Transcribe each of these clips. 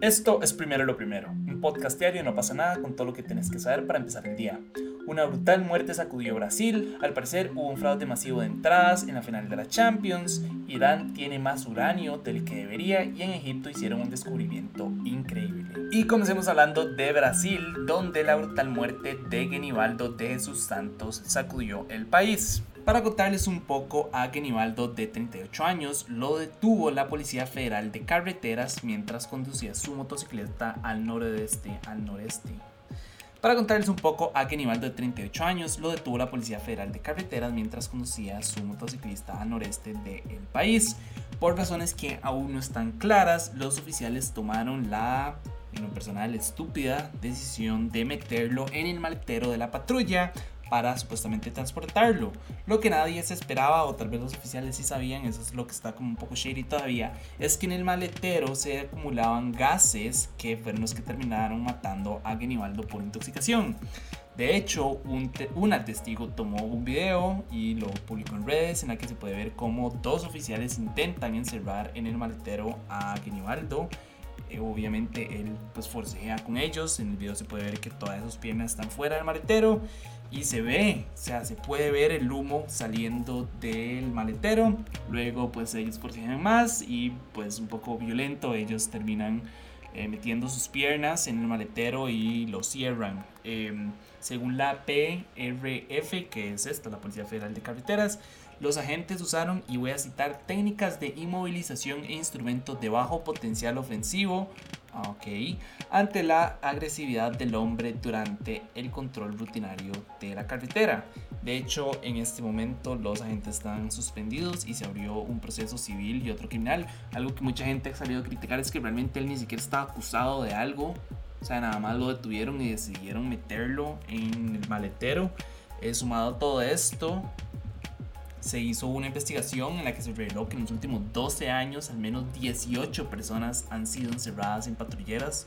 Esto es Primero lo Primero, un podcast diario no pasa nada con todo lo que tienes que saber para empezar el día. Una brutal muerte sacudió Brasil, al parecer hubo un fraude masivo de entradas en la final de la Champions, Irán tiene más uranio del que debería y en Egipto hicieron un descubrimiento increíble. Y comencemos hablando de Brasil, donde la brutal muerte de Genibaldo de Jesús Santos sacudió el país. Para contarles un poco, a Genibaldo, de 38 años, lo detuvo la Policía Federal de Carreteras mientras conducía su motocicleta al noroeste, al noreste. Para contarles un poco, a Genibaldo, de 38 años, lo detuvo la Policía Federal de Carreteras mientras conducía su motociclista al noreste del país. Por razones que aún no están claras, los oficiales tomaron la en lo personal estúpida decisión de meterlo en el maletero de la patrulla para supuestamente transportarlo. Lo que nadie se esperaba, o tal vez los oficiales sí sabían, eso es lo que está como un poco shady todavía, es que en el maletero se acumulaban gases que fueron los que terminaron matando a Genibaldo por intoxicación. De hecho, un una testigo tomó un video y lo publicó en redes en la que se puede ver cómo dos oficiales intentan encerrar en el maletero a Genibaldo. Eh, obviamente él pues forcejea con ellos. En el video se puede ver que todas sus piernas están fuera del maletero y se ve, o sea, se puede ver el humo saliendo del maletero. Luego, pues ellos forcejean más y, pues, un poco violento, ellos terminan eh, metiendo sus piernas en el maletero y lo cierran. Em, según la PRF, que es esta, la Policía Federal de Carreteras, los agentes usaron, y voy a citar, técnicas de inmovilización e instrumentos de bajo potencial ofensivo, ok, ante la agresividad del hombre durante el control rutinario de la carretera. De hecho, en este momento los agentes están suspendidos y se abrió un proceso civil y otro criminal. Algo que mucha gente ha salido a criticar es que realmente él ni siquiera estaba acusado de algo. O sea, nada más lo detuvieron y decidieron meterlo en el maletero. He sumado todo esto, se hizo una investigación en la que se reveló que en los últimos 12 años al menos 18 personas han sido encerradas en patrulleras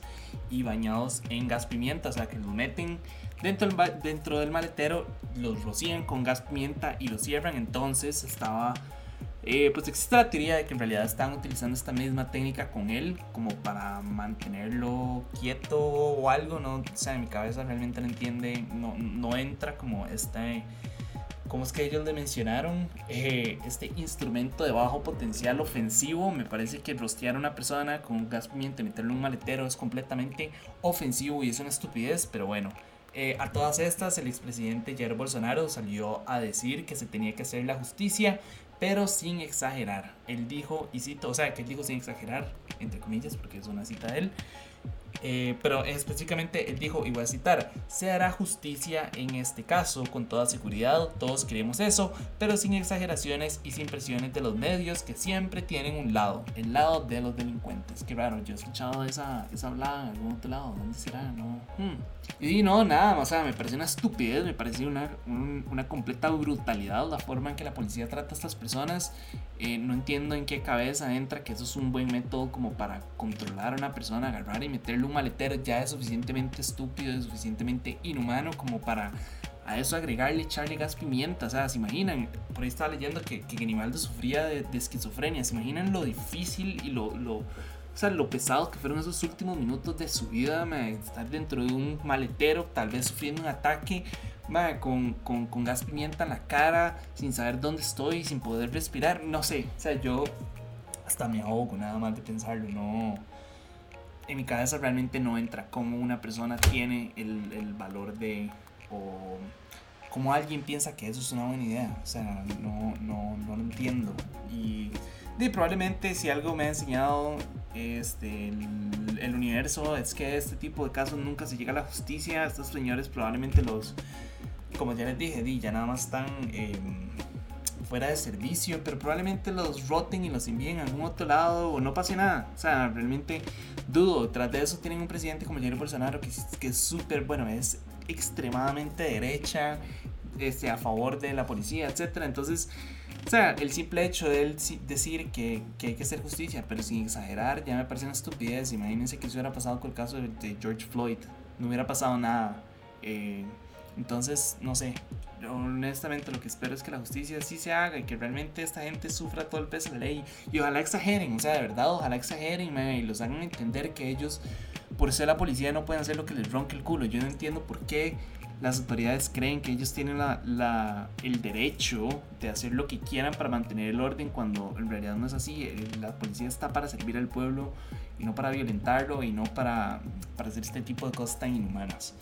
y bañados en gas pimienta, o sea que los meten dentro del, dentro del maletero, los rocían con gas pimienta y los cierran, entonces estaba... Eh, pues existe la teoría de que en realidad están utilizando esta misma técnica con él como para mantenerlo quieto o algo, no, o sea, en mi cabeza realmente no entiende, no, no entra como este ¿cómo es que ellos le mencionaron? Eh, este instrumento de bajo potencial ofensivo. Me parece que rostear a una persona con gas pimienta y meterle un maletero es completamente ofensivo y es una estupidez, pero bueno. Eh, a todas estas, el expresidente Jair Bolsonaro salió a decir que se tenía que hacer la justicia, pero sin exagerar. Él dijo, y cito, o sea, que él dijo sin exagerar, entre comillas, porque es una cita de él, eh, pero específicamente él dijo, y voy a citar, se hará justicia en este caso con toda seguridad, todos queremos eso, pero sin exageraciones y sin presiones de los medios que siempre tienen un lado, el lado de los delincuentes. Qué raro, yo he escuchado esa, esa hablada en algún otro lado, ¿dónde será? No. Hmm. Y no, nada, o sea, me parece una estupidez, me parece una, una completa brutalidad la forma en que la policía trata a estas personas. Eh, no entiendo en qué cabeza entra que eso es un buen método como para controlar a una persona, agarrar y meterle un maletero ya es suficientemente estúpido, es suficientemente inhumano como para a eso agregarle, echarle gas pimienta. O sea, se imaginan, por ahí estaba leyendo que, que sufría de, esquizofrenia. Se imaginan lo difícil y lo, lo, o sea, lo pesado que fueron esos últimos minutos de su vida, estar dentro de un maletero, tal vez sufriendo un ataque, con, con, con, gas pimienta en la cara, sin saber dónde estoy, sin poder respirar. No sé, o sea, yo hasta me ahogo nada más de pensarlo, no en mi cabeza realmente no entra cómo una persona tiene el, el valor de, o cómo alguien piensa que eso es una buena idea. O sea, no, no, no lo entiendo. Y, probablemente si algo me ha enseñado este, el, universo es que este tipo de casos nunca se llega a la justicia. Estos señores probablemente los, como ya les dije, ya nada más están... Em, fuera de servicio, pero probablemente los roten y los envíen a algún otro lado o no pase nada. O sea, realmente dudo. Tras de eso tienen un presidente como Jair Bolsonaro que, que es súper, bueno, es extremadamente derecha, este, a favor de la policía, etc. Entonces, o sea, el simple hecho de él decir que, que, hay que hacer justicia, pero sin exagerar, ya me parece una estupidez. Imagínense que eso hubiera pasado con el caso de, George Floyd. No hubiera pasado nada. Eh, Entonces, no sé, honestamente lo que espero es que la justicia sí se haga y que realmente esta gente sufra todo el peso de la ley. Y ojalá exageren, o sea, de verdad, ojalá exageren y los hagan entender que ellos, por ser la policía, no pueden hacer lo que les ronque el culo. Yo no entiendo por qué las autoridades creen que ellos tienen la, el derecho de hacer lo que quieran para mantener el orden cuando en realidad no es así. La policía está para servir al pueblo y no para violentarlo y no para, para hacer este tipo de cosas tan inhumanas.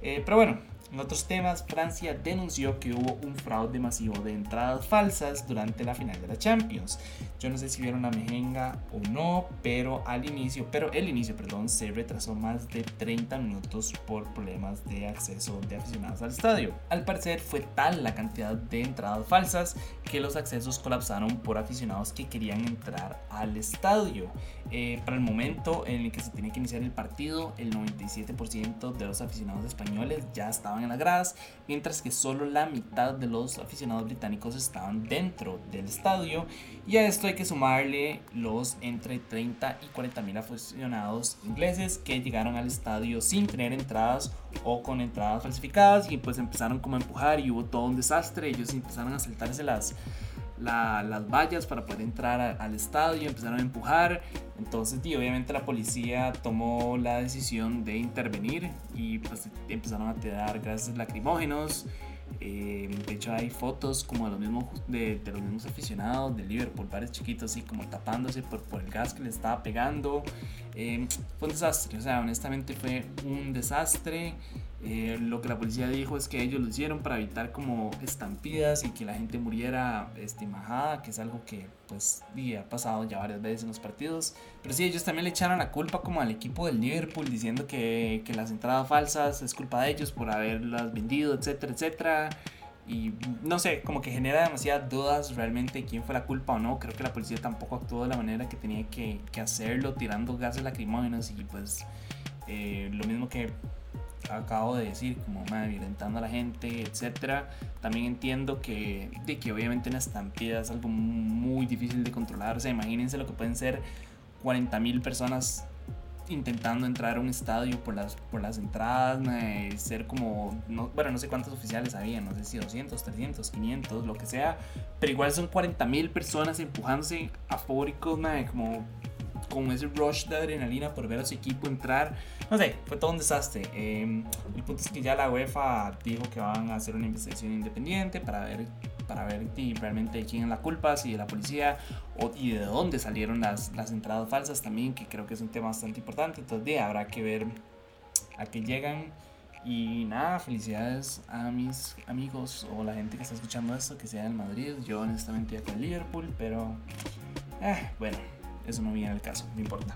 Eh, pero bueno, en otros temas, Francia denunció que hubo un fraude masivo de entradas falsas durante la final de la Champions. Yo no sé si vieron la mejenga o no, pero al inicio, pero el inicio, perdón, se retrasó más de 30 minutos por problemas de acceso de aficionados al estadio. Al parecer fue tal la cantidad de entradas falsas que los accesos colapsaron por aficionados que querían entrar al estadio. Eh, para el momento en el que se tiene que iniciar el partido, el 97% de los aficionados españoles ya estaban en las gradas, mientras que solo la mitad de los aficionados británicos estaban dentro del estadio. Y a esto hay que sumarle los entre 30 y 40 mil aficionados ingleses que llegaron al estadio sin tener entradas o con entradas falsificadas y pues empezaron como a empujar y hubo todo un desastre. Ellos empezaron a saltarse las las vallas para poder entrar al estadio, empezaron a empujar. Entonces, y obviamente la policía tomó la decisión de intervenir y pues empezaron a tirar gases lacrimógenos. Eh, de hecho, hay fotos como de los, mismos, de, los mismos aficionados de Liverpool, varios chiquitos así como tapándose por, por el gas que le estaba pegando. Eh, fue un desastre, o sea, honestamente fue un desastre. Eh, lo que la policía dijo es que ellos lo hicieron para evitar como estampidas y que la gente muriera este, majada, que es algo que pues ha pasado ya varias veces en los partidos. Pero sí, ellos también le echaron la culpa como al equipo del Liverpool diciendo que, que las entradas falsas es culpa de ellos por haberlas vendido, etcétera, etcétera. Y no sé, como que genera demasiadas dudas realmente quién fue la culpa o no. Creo que la policía tampoco actuó de la manera que tenía que, que hacerlo, tirando gases lacrimógenos y pues eh, lo mismo que acabo de decir, como violentando a la gente, etcétera. También entiendo que, de que obviamente una estampida es algo muy difícil de controlar. O sea, imagínense lo que pueden ser 40 mil personas intentando entrar a un estadio por las, por las entradas, ser como, no, bueno, no sé cuántos oficiales había, no sé si 200, 300, 500, lo que sea, pero igual son 40 mil personas empujándose afóricos, como con ese rush de adrenalina por ver a su equipo entrar. No sé, fue todo un desastre. Em, el punto es que ya la UEFA dijo que van a hacer una investigación independiente para ver, para ver realmente quién es la culpa, si de la policía o, y de dónde salieron las, las entradas falsas también, que creo que es un tema bastante importante. Entonces, habrá que ver a qué llegan. Y nada, felicidades a mis amigos o la gente que está escuchando esto, que sea del Madrid. Yo honestamente ya con Liverpool, pero eh, bueno, eso no viene al caso, no importa.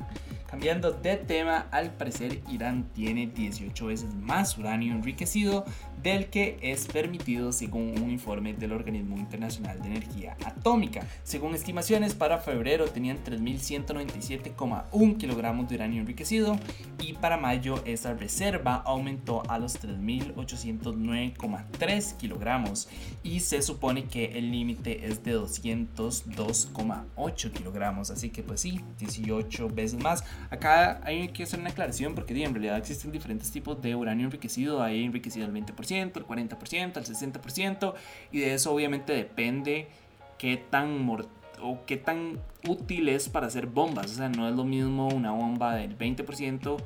Cambiando de tema, al parecer Irán tiene 18 veces más uranio enriquecido del que es permitido según un informe del Organismo Internacional de Energía Atómica. Según estimaciones, para febrero tenían 3.197,1 kilogramos de uranio enriquecido y para mayo esa reserva aumentó a los 3.809,3 kilogramos y se supone que el límite es de 202,8 kilogramos, así que pues sí, 18 veces más. Acá hay que hacer una aclaración porque en realidad existen diferentes tipos de uranio enriquecido, hay enriquecido al 20%, el 40%, el 60%, y de eso obviamente depende qué tan o qué tan útil es para hacer bombas. O sea, no es lo mismo una bomba del 20%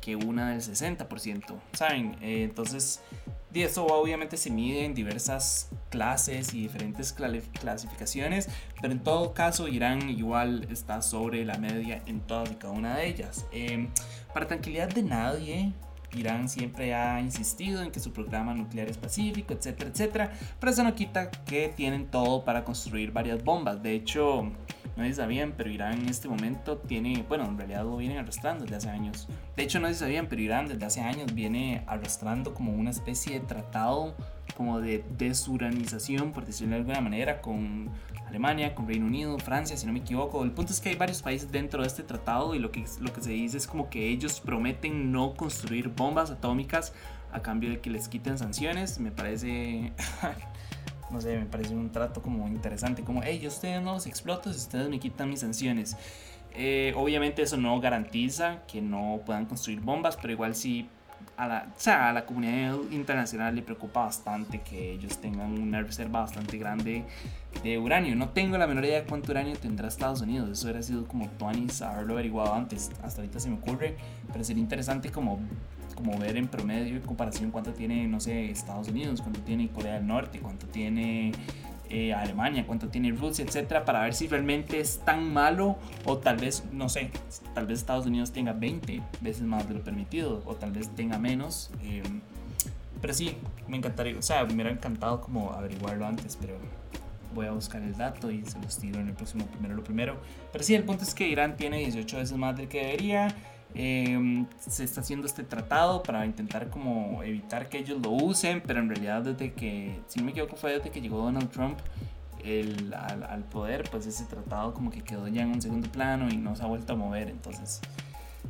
que una del 60%, ¿saben? Eh, entonces, y eso obviamente se mide en diversas clases y diferentes clasificaciones, pero en todo caso Irán igual está sobre la media en todas y cada una de ellas. Eh, para tranquilidad de nadie, Irán siempre ha insistido en que su programa nuclear es pacífico, etcétera, etcétera, pero eso no quita que tienen todo para construir varias bombas. De hecho, no si sabían, pero Irán en este momento tiene, bueno, en realidad lo vienen arrastrando desde hace años. De hecho, no si sabían, pero Irán desde hace años viene arrastrando como una especie de tratado como de desuranización, por decirlo de alguna manera, con Alemania, con Reino Unido, Francia, si no me equivoco. El punto es que hay varios países dentro de este tratado y lo que, lo que se dice es como que ellos prometen no construir bombas atómicas a cambio de que les quiten sanciones. Me parece... no sé, me parece un trato como interesante, como, hey, yo ustedes no los exploto si ustedes me quitan mis sanciones. Eh, obviamente eso no garantiza que no puedan construir bombas, pero igual sí a la, a la comunidad internacional le preocupa bastante que ellos tengan una reserva bastante grande de uranio. No tengo la menor idea de cuánto uranio tendrá Estados Unidos. Eso hubiera sido como Tuanis haberlo averiguado antes. Hasta ahorita se me ocurre. Pero sería interesante como, como ver en promedio en comparación cuánto tiene, no sé, Estados Unidos, cuánto tiene Corea del Norte, cuánto tiene eh, Alemania, cuánto tiene Rusia, etcétera, para ver si realmente es tan malo o tal vez, no sé, tal vez Estados Unidos tenga 20 veces más de lo permitido o tal vez tenga menos. Eh, pero sí, me encantaría, o sea, me hubiera encantado como averiguarlo antes, pero voy a buscar el dato y se los tiro en el próximo primero lo primero. Pero sí, el punto es que Irán tiene 18 veces más del que debería. Em, se está haciendo este tratado para intentar como evitar que ellos lo usen, pero en realidad desde que, si no me equivoco, fue desde que llegó Donald Trump al, al, poder, pues ese tratado como que quedó ya en un segundo plano y no se ha vuelto a mover. Entonces,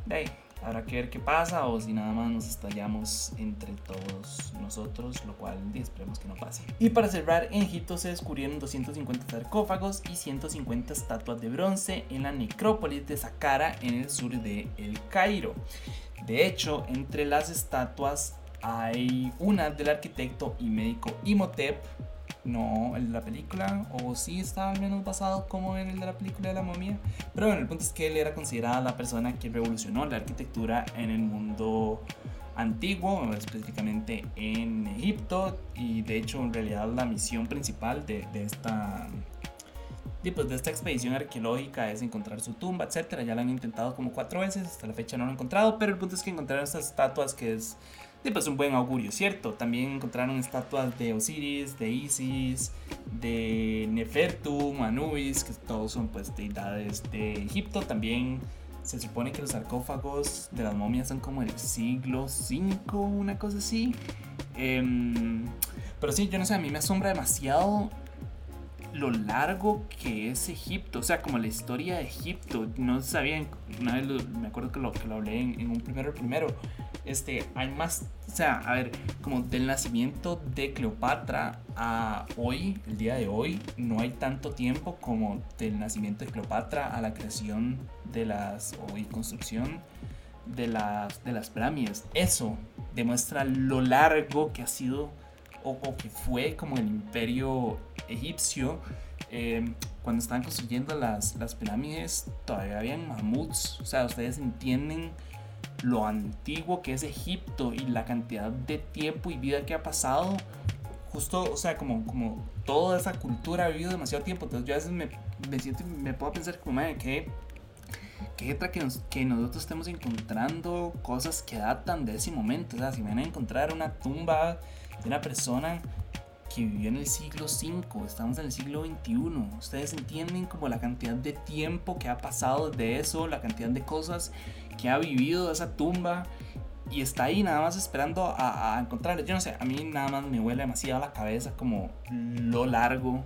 de Habrá que ver qué pasa o si nada más nos estallamos entre todos nosotros, lo cual esperemos que no pase. Y para cerrar, en Egipto se descubrieron 250 sarcófagos y 150 estatuas de bronce en la necrópolis de Saqqara en el sur de El Cairo. De hecho, entre las estatuas hay una del arquitecto y médico Imhotep, no el de la película, o sí está al menos basado como en el de la película de la momia. Pero bueno, el punto es que él era considerada la persona que revolucionó la arquitectura en el mundo antiguo, específicamente en Egipto, y de hecho en realidad la misión principal de, de esta pues, de esta expedición arqueológica es encontrar su tumba, etcétera. Ya la han intentado como cuatro veces, hasta la fecha no lo han encontrado, pero el punto es que encontraron estas estatuas que es y pues un buen augurio, ¿cierto? También encontraron estatuas de Osiris, de Isis, de Nefertum, Anubis, que todos son pues deidades de Egipto. También se supone que los sarcófagos de las momias son como del siglo V, una cosa así. Em, pero sí, yo no sé, a mí me asombra demasiado lo largo que es Egipto, o sea, como la historia de Egipto. No sabían, una vez me acuerdo que lo, que lo hablé en, un primero, primero este, hay más, o sea, a ver, como del nacimiento de Cleopatra a hoy, el día de hoy, no hay tanto tiempo como del nacimiento de Cleopatra a la creación de las, o y construcción de las, de las pirámides. Eso demuestra lo largo que ha sido o, que fue como el imperio egipcio. Eh, cuando estaban construyendo las, las pirámides, todavía habían mamuts. O sea, ustedes entienden lo antiguo que es Egipto y la cantidad de tiempo y vida que ha pasado, justo, o sea, como, como toda esa cultura ha vivido demasiado tiempo. Entonces yo a veces me, me siento, me puedo pensar como, madre, que que, que, que nosotros estemos encontrando cosas que datan de ese momento. O sea, si van a encontrar una tumba de una persona que vivió en el siglo V, estamos en el siglo XXI. Ustedes entienden como la cantidad de tiempo que ha pasado de eso, la cantidad de cosas que ha vivido esa tumba y está ahí nada más esperando a, a encontrarle. Yo no sé, a mí nada más me huele demasiado la cabeza como lo largo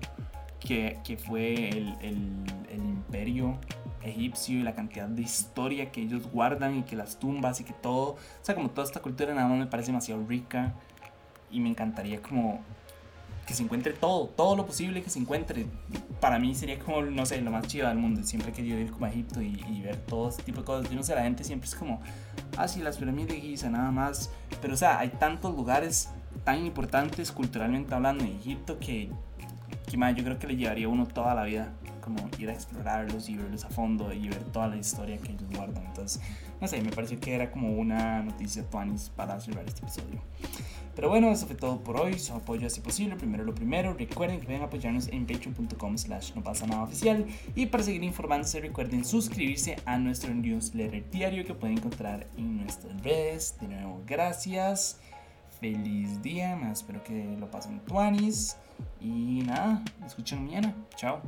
que, que fue el, el, el, imperio egipcio y la cantidad de historia que ellos guardan y que las tumbas y que todo, o sea, como toda esta cultura nada más me parece demasiado rica y me encantaría como que se encuentre todo, todo lo posible que se encuentre. Para mí sería como, no sé, lo más chido del mundo. Siempre he querido ir como a Egipto y, ver todo este tipo de cosas. Yo no sé, la gente siempre es como, ah, sí, las pirámides de Giza, nada más. Pero, o sea, hay tantos lugares tan importantes culturalmente hablando en Egipto que, que más, yo creo que le llevaría a uno toda la vida como ir a explorarlos y verlos a fondo y ver toda la historia que ellos guardan. Entonces, no sé, me pareció que era como una noticia tuanis para cerrar este episodio. Pero bueno, eso fue todo por hoy. Su apoyo así posible. Primero lo primero. Recuerden que pueden apoyarnos en patreon.com slash no pasa nada oficial. Y para seguir informándose, recuerden suscribirse a nuestro newsletter diario que pueden encontrar en nuestras redes. De nuevo, gracias. Feliz día. Espero que lo pasen tuanis. Y nada, escuchen mañana. Chao.